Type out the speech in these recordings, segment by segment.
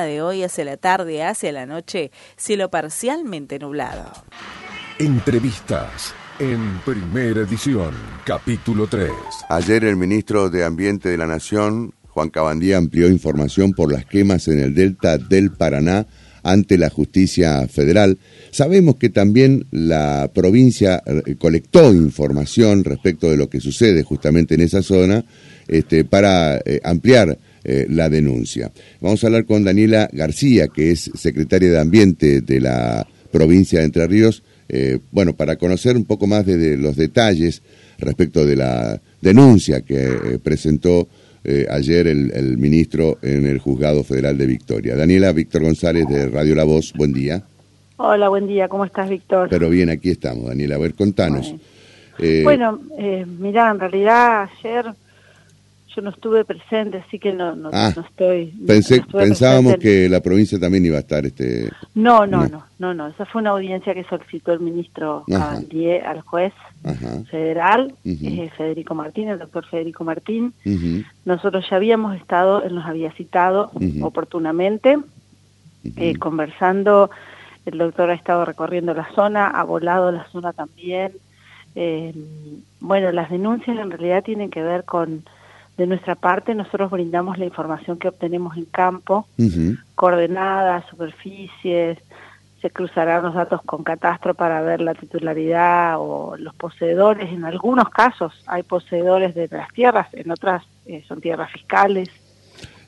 de hoy hacia la tarde, hacia la noche, cielo parcialmente nublado. Entrevistas en primera edición, capítulo 3. Ayer el ministro de Ambiente de la Nación, Juan Cabandía, amplió información por las quemas en el delta del Paraná ante la justicia federal. Sabemos que también la provincia eh, colectó información respecto de lo que sucede justamente en esa zona este, para eh, ampliar eh, la denuncia. Vamos a hablar con Daniela García, que es secretaria de Ambiente de la provincia de Entre Ríos, eh, bueno, para conocer un poco más de, los detalles respecto de la denuncia que eh, presentó ayer el, ministro en el Juzgado Federal de Victoria. Daniela Víctor González de Radio La Voz, buen día. Hola, buen día, ¿cómo estás, Víctor? Pero bien, aquí estamos, Daniela. A ver, contanos. Bueno, mira, en realidad ayer yo no estuve presente, así que no, no, ah, estoy. pensábamos que la provincia también iba a estar. este No, no, no, no, no. Esa fue una audiencia que solicitó el ministro Cabandier al juez federal, eh, Federico Martín, el doctor Federico Martín. Nosotros ya habíamos estado, él nos había citado oportunamente, eh, conversando. El doctor ha estado recorriendo la zona, ha volado la zona también. Eh, bueno, las denuncias en realidad tienen que ver con de nuestra parte, nosotros brindamos la información que obtenemos en campo, coordenadas, superficies, se cruzarán los datos con catastro para ver la titularidad o los poseedores. En algunos casos hay poseedores de las tierras, en otras eh, son tierras fiscales.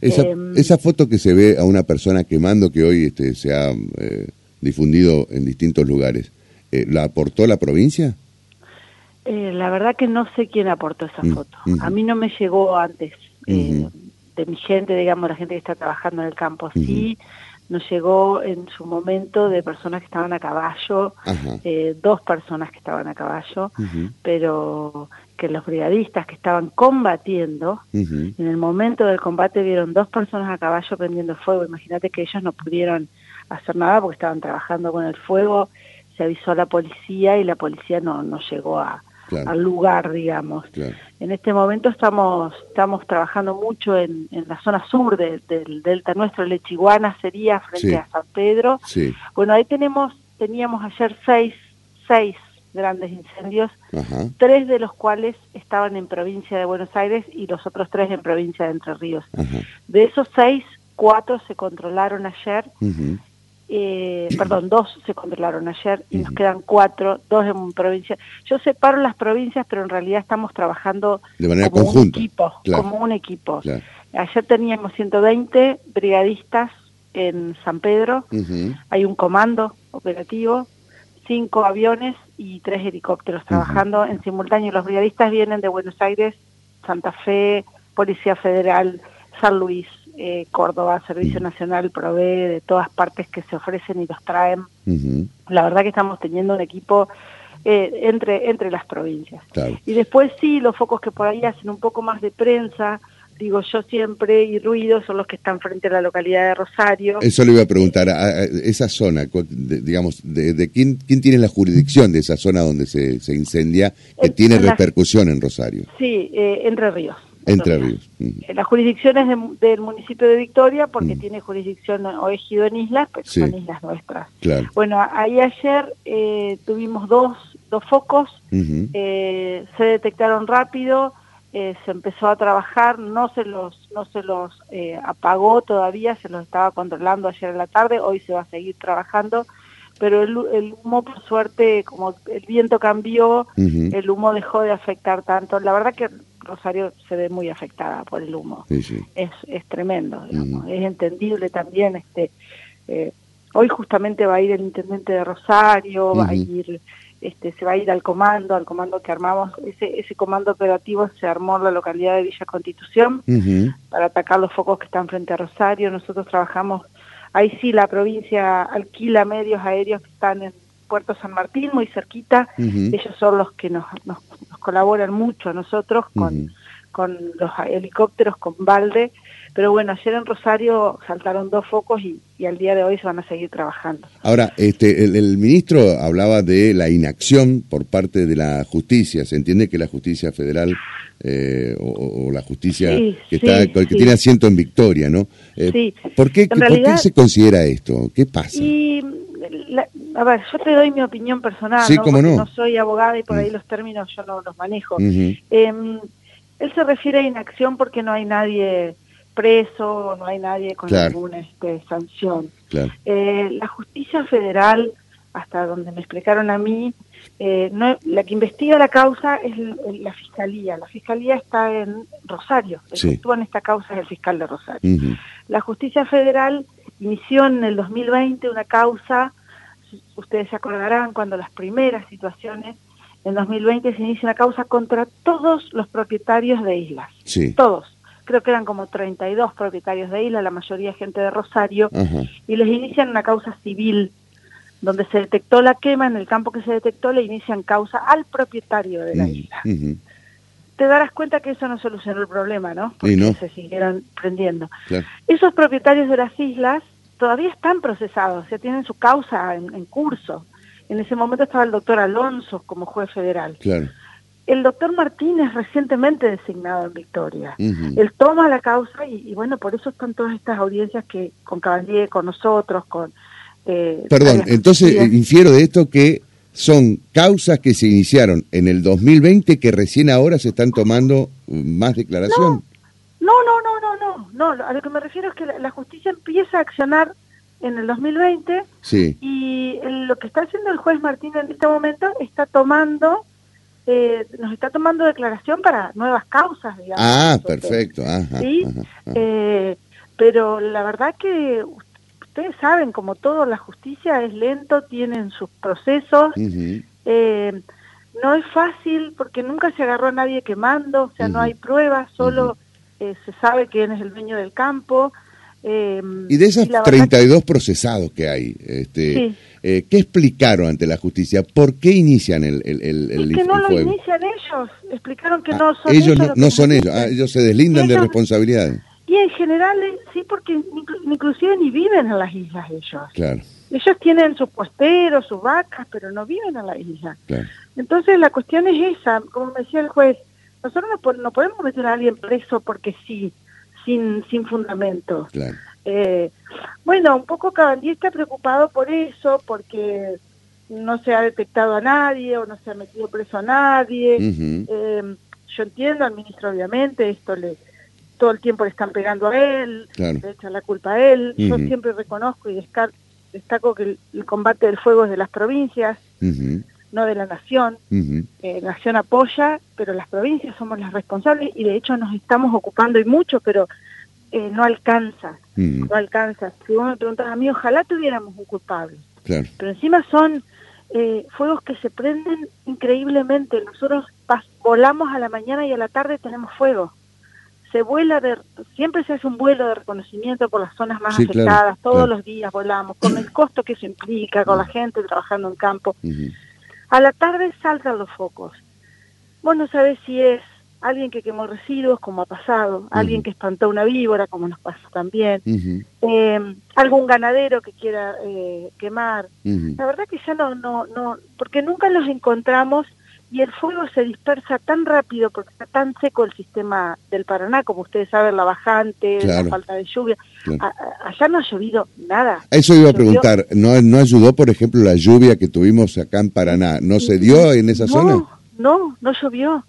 Esa, em, esa, foto que se ve a una persona quemando que hoy este, se ha eh, difundido en distintos lugares, eh, ¿la aportó la provincia? Eh, la verdad que no sé quién aportó esa mm, foto. A mí no me llegó antes eh, de mi gente, digamos, la gente que está trabajando en el campo. Sí, nos llegó en su momento de personas que estaban a caballo, eh, dos personas que estaban a caballo, pero que los brigadistas que estaban combatiendo, en el momento del combate vieron dos personas a caballo prendiendo fuego. Imagínate que ellos no pudieron hacer nada porque estaban trabajando con el fuego. Se avisó a la policía y la policía no, no llegó a, al lugar, digamos. En este momento estamos estamos trabajando mucho en, en la zona sur del delta nuestro, Lechiguana sería frente a San Pedro. Bueno, ahí tenemos teníamos ayer seis, seis grandes incendios, tres de los cuales estaban en provincia de Buenos Aires y los otros tres en provincia de Entre Ríos. De esos seis, cuatro se controlaron ayer eh, perdón, dos se controlaron ayer y nos quedan cuatro, dos en provincia. Yo separo las provincias, pero en realidad estamos trabajando de manera como un equipo, como un equipo. Ayer teníamos 120 brigadistas en San Pedro, hay un comando operativo, cinco aviones y tres helicópteros trabajando en simultáneo. Los brigadistas vienen de Buenos Aires, Santa Fe, Policía Federal, San Luis, eh, Córdoba, Servicio Nacional provee de todas partes que se ofrecen y los traen. La verdad que estamos teniendo un equipo eh, entre, entre las provincias. Y después sí, los focos que por ahí hacen un poco más de prensa, digo yo siempre, y ruido, son los que están frente a la localidad de Rosario. Eso le iba a preguntar, a, esa zona, digamos, de, quién, quién tiene la jurisdicción de esa zona donde se, se incendia, que tiene repercusión en Rosario? Sí, eh, Entre Ríos. Entre Ríos. La jurisdicción es del municipio de Victoria porque tiene jurisdicción o ejido en islas, pero son islas nuestras. Bueno, ahí ayer eh, tuvimos dos, dos focos, eh, se detectaron rápido, eh, se empezó a trabajar, no se los, no se los apagó todavía, se los estaba controlando ayer en la tarde, hoy se va a seguir trabajando pero el, el, humo, por suerte, como el viento cambió, el humo dejó de afectar tanto. La verdad que Rosario se ve muy afectada por el humo. Es, es tremendo, es entendible también. este eh, Hoy justamente va a ir el intendente de Rosario, va a ir este, se va a ir al comando, al comando que armamos, ese, ese comando operativo se armó en la localidad de Villa Constitución para atacar los focos que están frente a Rosario. Nosotros trabajamos, ahí sí la provincia alquila medios aéreos que están en Puerto San Martín, muy cerquita. Ellos son los que nos, nos, colaboran mucho a nosotros con, con los helicópteros, con balde. Pero bueno, ayer en Rosario saltaron dos focos y, y al día de hoy se van a seguir trabajando. Ahora, este, el, ministro hablaba de la inacción por parte de la justicia. Se entiende que la justicia federal eh, o, la justicia que, está, que tiene asiento en Victoria, ¿no? Eh, ¿por, qué, se considera esto? ¿Qué pasa? Y, a ver, yo te doy mi opinión personal, ¿no? no. soy abogada y por ahí mm. los términos yo no los manejo. Em, él se refiere a inacción porque no hay nadie preso, no hay nadie con ninguna este, sanción. Eh, la justicia federal, hasta donde me explicaron a mí, eh, no, la que investiga la causa es la fiscalía. La fiscalía está en Rosario. El que actúa en esta causa es el fiscal de Rosario. La justicia federal inició en el 2020 una causa, ustedes se acordarán cuando las primeras situaciones, en 2020 se inicia una causa contra todos los propietarios de islas. Todos creo que eran como 32 propietarios de isla, la mayoría gente de Rosario, y les inician una causa civil donde se detectó la quema, en el campo que se detectó le inician causa al propietario de la isla. Te darás cuenta que eso no solucionó el problema, ¿no? Porque se siguieron prendiendo. Esos propietarios de las islas todavía están procesados, o sea, tienen su causa en, en curso. En ese momento estaba el doctor Alonso como juez federal. Claro el doctor Martínez recientemente designado en Victoria. Él toma la causa y, bueno, por eso están todas estas audiencias que con Caballé, con nosotros, con... Eh, Perdón, entonces eh, infiero de esto que son causas que se iniciaron en el 2020 que recién ahora se están tomando mm, más declaración. No, no, no, no, no, no, no. a lo que me refiero es que la, justicia empieza a accionar en el 2020 sí. y lo que está haciendo el juez Martínez en este momento está tomando eh, nos está tomando declaración para nuevas causas, digamos. Ah, perfecto. ¿sí? Eh, pero la verdad que ustedes saben, como todo, la justicia es lento, tienen sus procesos. eh, no es fácil porque nunca se agarró a nadie quemando, o sea, no hay pruebas, solo eh, se sabe quién es el dueño del campo. Em, y de esos 32 procesados que hay, este, eh, ¿qué explicaron ante la justicia? ¿Por qué inician el, el, el, es que no lo inician ellos, explicaron que ah, no son ellos. Ellos no, son ellos, ah, ellos se deslindan de responsabilidades. Y en general, eh, sí, porque inclusive ni viven en las islas ellos. Claro. Ellos tienen sus puesteros, sus vacas, pero no viven en la isla. Entonces la cuestión es esa, como me decía el juez, nosotros no, no podemos meter a alguien preso porque sí sin, sin fundamento. Eh, bueno, un poco Cabandí está preocupado por eso, porque no se ha detectado a nadie o no se ha metido preso a nadie. Eh, yo entiendo al ministro, obviamente, esto le todo el tiempo le están pegando a él, le echan la culpa a él. Yo siempre reconozco y destaco que el, combate del fuego es de las provincias no de la nación. Eh, la nación apoya, pero las provincias somos las responsables y de hecho nos estamos ocupando y mucho, pero eh, no alcanza, no alcanza. Si vos me preguntas a mí, ojalá tuviéramos un culpable. Pero encima son eh, fuegos que se prenden increíblemente. Nosotros volamos a la mañana y a la tarde tenemos fuego. Se vuela de, siempre se hace un vuelo de reconocimiento por las zonas más afectadas, todos los días volamos, con el costo que eso implica, con la gente trabajando en campo. A la tarde saltan los focos. Vos no sabés si es alguien que quemó residuos, como ha pasado, alguien que espantó una víbora, como nos pasa también, eh, algún ganadero que quiera eh, quemar. La verdad que ya no, no, no, porque nunca los encontramos y el fuego se dispersa tan rápido porque está tan seco el sistema del Paraná, como ustedes saben, la bajante, la falta de lluvia. allá no ha llovido nada. Eso iba a preguntar, ¿No, ¿no ayudó, por ejemplo, la lluvia que tuvimos acá en Paraná? ¿No se dio en esa zona? No, no llovió.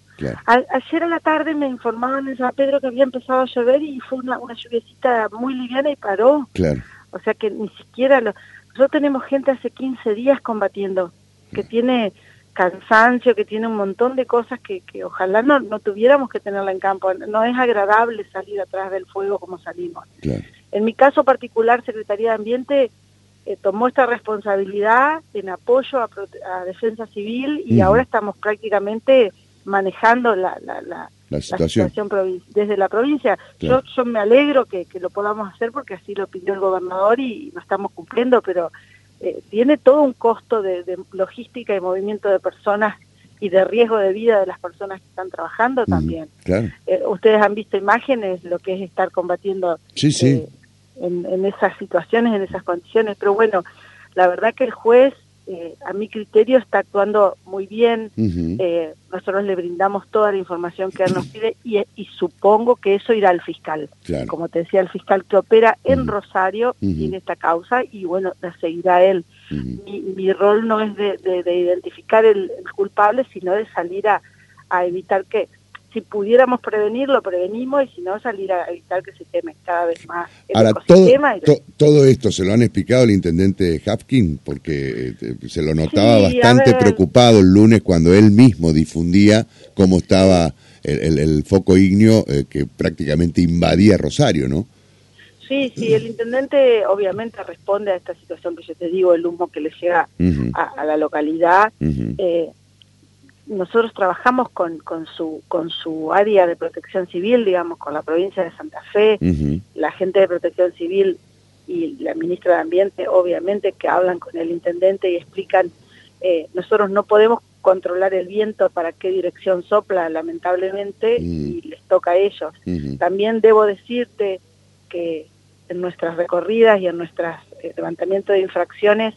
ayer a la tarde me informaban en San Pedro que había empezado a llover y fue una, una lluviecita muy liviana y paró. Claro. O sea que ni siquiera... Lo, nosotros tenemos gente hace 15 días combatiendo, que tiene cansancio, que tiene un montón de cosas que, que ojalá no, no tuviéramos que tenerla en campo. No es agradable salir atrás del fuego como salimos. En mi caso particular, Secretaría de Ambiente eh, tomó esta responsabilidad en apoyo a, defensa civil y ahora estamos prácticamente manejando la, la, la, situación, desde la provincia. Yo, yo me alegro que, que, lo podamos hacer porque así lo pidió el gobernador y lo estamos cumpliendo, pero eh, tiene todo un costo de, logística y movimiento de personas y de riesgo de vida de las personas que están trabajando también. Eh, ustedes han visto imágenes, lo que es estar combatiendo eh, en, esas situaciones, en esas condiciones, pero bueno, la verdad que el juez eh, a mi criterio está actuando muy bien. Eh, nosotros le brindamos toda la información que él nos pide y, supongo que eso irá al fiscal. Como te decía, el fiscal que opera en Rosario tiene esta causa y bueno, la seguirá él. mi, rol no es de, identificar el, culpable, sino de salir a evitar que si pudiéramos prevenirlo, prevenimos y si no, salir a evitar que se teme cada vez más el Ahora, todo, todo esto se lo han explicado el intendente Hapkin, porque eh, se lo notaba bastante preocupado el lunes cuando él mismo difundía cómo estaba el, foco ignio eh, que prácticamente invadía Rosario, ¿no? Sí, sí, el intendente obviamente responde a esta situación que yo te digo, el humo que le llega a, la localidad nosotros trabajamos con, con, su, con su área de protección civil, digamos, con la provincia de Santa Fe, la gente de protección civil y la ministra de Ambiente, obviamente, que hablan con el intendente y explican, eh, nosotros no podemos controlar el viento para qué dirección sopla, lamentablemente, y les toca a ellos. También debo decirte que en nuestras recorridas y en nuestros eh, levantamientos de infracciones,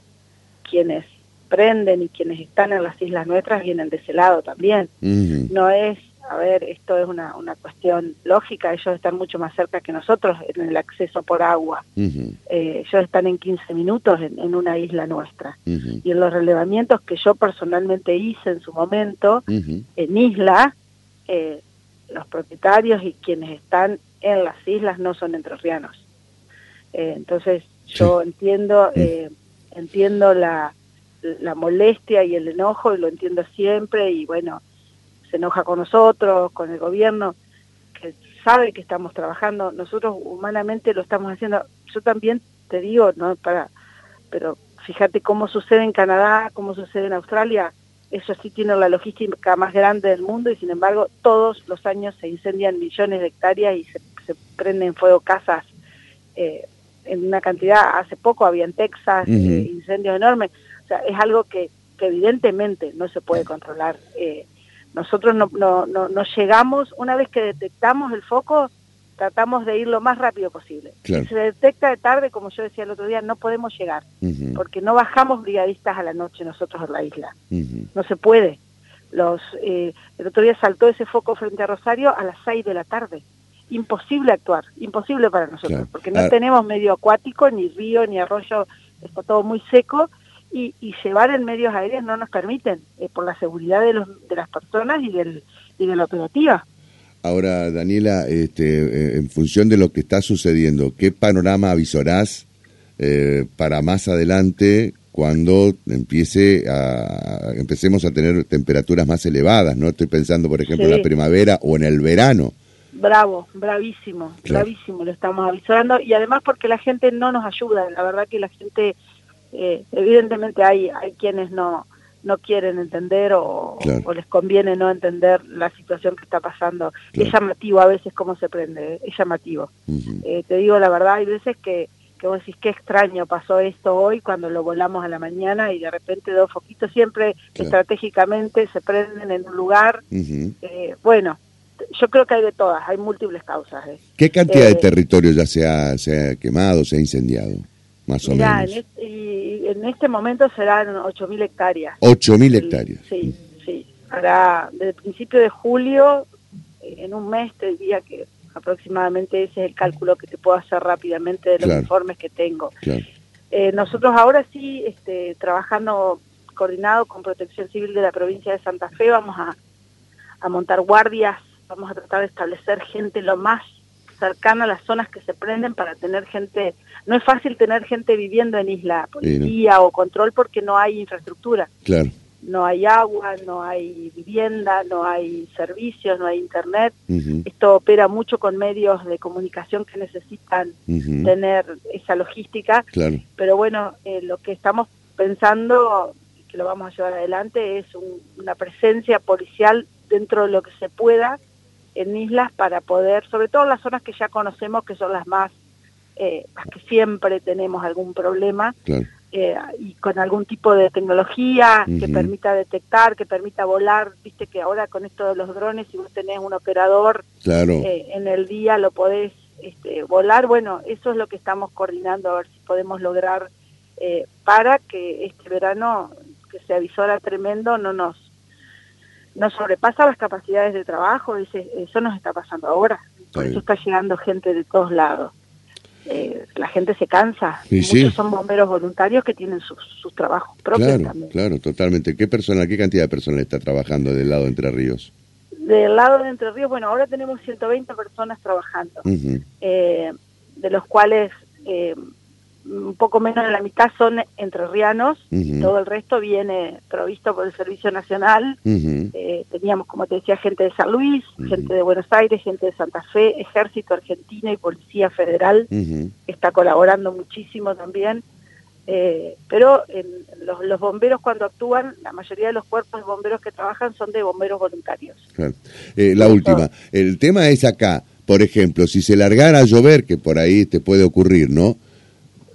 quienes prenden y quienes están en las islas nuestras vienen de ese lado también. No es, a ver, esto es una, una cuestión lógica, ellos están mucho más cerca que nosotros en el acceso por agua. Eh, ellos están en 15 minutos en, una isla nuestra. Y en los relevamientos que yo personalmente hice en su momento, en isla, eh, los propietarios y quienes están en las islas no son entrerrianos. Eh, entonces, yo entiendo, entiendo la la molestia y el enojo, y lo entiendo siempre, y bueno, se enoja con nosotros, con el gobierno, que sabe que estamos trabajando, nosotros humanamente lo estamos haciendo, yo también te digo, no para, pero fíjate cómo sucede en Canadá, cómo sucede en Australia, eso sí tiene la logística más grande del mundo y sin embargo todos los años se incendian millones de hectáreas y se, prenden fuego casas. Eh, en una cantidad, hace poco había en Texas incendios enormes, sea, es algo que, evidentemente no se puede controlar. Eh, nosotros no, no, no, llegamos, una vez que detectamos el foco, tratamos de ir lo más rápido posible. Si se detecta de tarde, como yo decía el otro día, no podemos llegar, porque no bajamos brigadistas a la noche nosotros en la isla. No se puede. Los, eh, el otro día saltó ese foco frente a Rosario a las 6 de la tarde. Imposible actuar, imposible para nosotros, porque no ah. tenemos medio acuático, ni río, ni arroyo, está todo muy seco y, llevar en medios aéreos no nos permiten eh, por la seguridad de, los, de las personas y, del, y de la operativa. Ahora, Daniela, este, eh, en función de lo que está sucediendo, ¿qué panorama avisarás eh, para más adelante cuando empiece a, empecemos a tener temperaturas más elevadas? No estoy pensando, por ejemplo, en la primavera o en el verano. Bravo, bravísimo, bravísimo, lo estamos avisando y además porque la gente no nos ayuda, la verdad que la gente eh, evidentemente hay, hay quienes no, no quieren entender o, les conviene no entender la situación que está pasando. Es llamativo a veces cómo se prende, es llamativo. Eh, te digo la verdad, hay veces que, que vos decís qué extraño pasó esto hoy cuando lo volamos a la mañana y de repente dos foquitos siempre estratégicamente se prenden en un lugar. Eh, bueno, yo creo que hay de todas, hay múltiples causas. ¿Qué cantidad de territorio ya se ha, se ha quemado, se ha incendiado? Más o menos. En en este momento serán 8.000 hectáreas. 8.000 hectáreas. Sí, sí. Para, desde el principio de julio, en un mes te diría que aproximadamente ese es el cálculo que te puedo hacer rápidamente de los informes que tengo. Eh, nosotros ahora sí, este, trabajando coordinado con Protección Civil de la provincia de Santa Fe, vamos a, a montar guardias, vamos a tratar de establecer gente lo más cercana a las zonas que se prenden para tener gente no es fácil tener gente viviendo en isla, policía o control porque no hay infraestructura. Claro. No hay agua, no hay vivienda, no hay servicios, no hay internet. Esto opera mucho con medios de comunicación que necesitan tener esa logística. Claro. Pero bueno, eh, lo que estamos pensando, que lo vamos a llevar adelante, es una presencia policial dentro de lo que se pueda en islas para poder, sobre todo las zonas que ya conocemos, que son las más eh, que siempre tenemos algún problema, eh, y con algún tipo de tecnología que permita detectar, que permita volar, viste que ahora con esto de los drones, si vos tenés un operador eh, en el día, lo podés este, volar, bueno, eso es lo que estamos coordinando, a ver si podemos lograr eh, para que este verano, que se avisora tremendo, no nos, nos sobrepasa las capacidades de trabajo, eso nos está pasando ahora. Por eso está llegando gente de todos lados. Eh, la gente se cansa. Muchos son bomberos voluntarios que tienen sus, trabajos propios claro, Claro, totalmente. ¿Qué personal, qué cantidad de personal está trabajando del lado de Entre Ríos? Del lado de Entre Ríos, bueno, ahora tenemos 120 personas trabajando, eh, de los cuales eh, un poco menos de la mitad son entrerrianos, todo el resto viene provisto por el Servicio Nacional. Eh, teníamos, como te decía, gente de San Luis, gente de Buenos Aires, gente de Santa Fe, Ejército Argentino y Policía Federal, está colaborando muchísimo también. Eh, pero los, bomberos cuando actúan, la mayoría de los cuerpos de bomberos que trabajan son de bomberos voluntarios. Eh, la última, el tema es acá, por ejemplo, si se largara a llover, que por ahí te puede ocurrir, ¿no?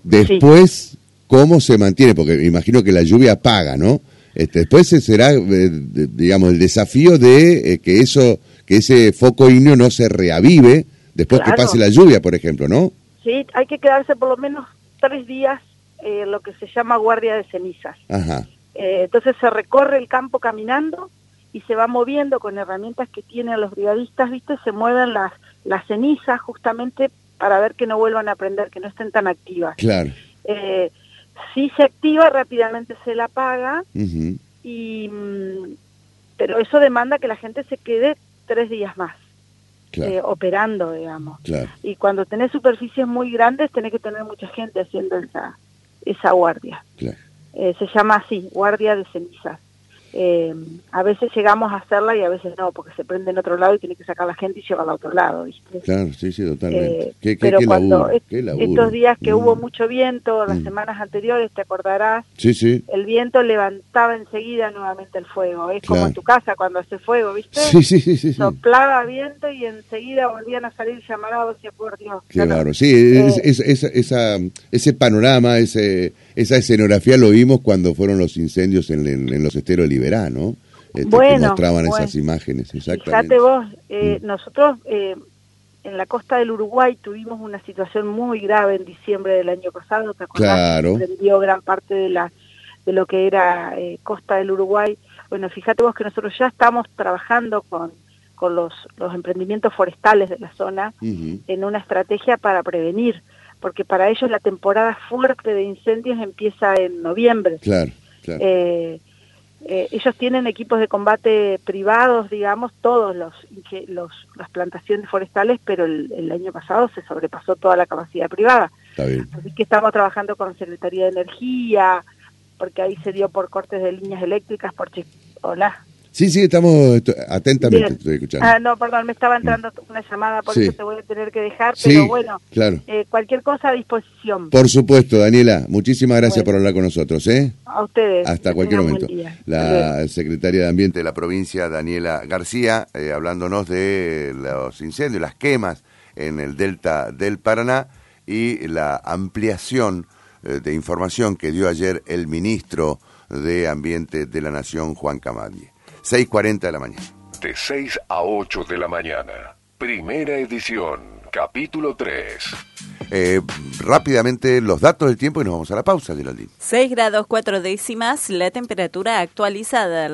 Después, ¿cómo se mantiene? Porque imagino que la lluvia paga, ¿no? Este, después será, eh, digamos, el desafío de eh, que eso, que ese foco ignio no se reavive después que pase la lluvia, por ejemplo, ¿no? Sí, hay que quedarse por lo menos tres días eh, lo que se llama guardia de cenizas. Ajá. entonces se recorre el campo caminando y se va moviendo con herramientas que tienen los brigadistas, ¿viste? Se mueven las, las cenizas justamente para ver que no vuelvan a aprender, que no estén tan activas. Claro. Eh, si se activa, rápidamente se la apaga, y, mm, pero eso demanda que la gente se quede tres días más. Eh, operando, digamos. Claro. Y cuando tenés superficies muy grandes, tenés que tener mucha gente haciendo esa, esa guardia. Claro. Eh, se llama así, guardia de cenizas eh, a veces llegamos a hacerla y a veces no, porque se prende en otro lado y tiene que sacar la gente y llevarla a otro lado, ¿viste? Claro, sí, sí, totalmente. Eh, pero cuando estos días que hubo mm. mucho viento, las mm. semanas anteriores, te acordarás, sí, sí. el viento levantaba enseguida nuevamente el fuego. Es como en tu casa cuando hace fuego, ¿viste? Sí, sí, sí. Soplaba viento y enseguida volvían a salir llamarados hacia por Dios. Claro, sí, eh, esa, ese panorama, ese, esa escenografía lo vimos cuando fueron los incendios en, en los esteros libres verano, este, bueno, mostraban esas imágenes, exactamente. Fíjate vos, eh, mm. nosotros eh, en la costa del Uruguay tuvimos una situación muy grave en diciembre del año pasado, ¿te acordás? Claro. Prendió gran parte de la de lo que era eh, costa del Uruguay. Bueno, fíjate vos que nosotros ya estamos trabajando con, con los, los emprendimientos forestales de la zona en una estrategia para prevenir, porque para ellos la temporada fuerte de incendios empieza en noviembre. Claro, claro. Eh, eh, ellos tienen equipos de combate privados, digamos, todos los, los las plantaciones forestales, pero el, año pasado se sobrepasó toda la capacidad privada. Así que estamos trabajando con Secretaría de Energía, porque ahí se dio por cortes de líneas eléctricas, por... Hola. Sí, sí, estamos atentamente estoy escuchando. Ah, no, perdón, me estaba entrando una llamada, por eso te voy a tener que dejar, pero bueno, claro. Eh, cualquier cosa a disposición. Por supuesto, Daniela, muchísimas gracias por hablar con nosotros, ¿eh? A ustedes. Hasta cualquier momento. La secretaria de Ambiente de la provincia, Daniela García, eh, hablándonos de los incendios, las quemas en el delta del Paraná y la ampliación eh, de información que dio ayer el ministro de Ambiente de la Nación, Juan Camadie. 6.40 de la mañana. De 6 a 8 de la mañana. Primera edición, capítulo 3. Eh, rápidamente los datos del tiempo y nos vamos a la pausa, Geraldine. 6 grados 4 décimas, la temperatura actualizada.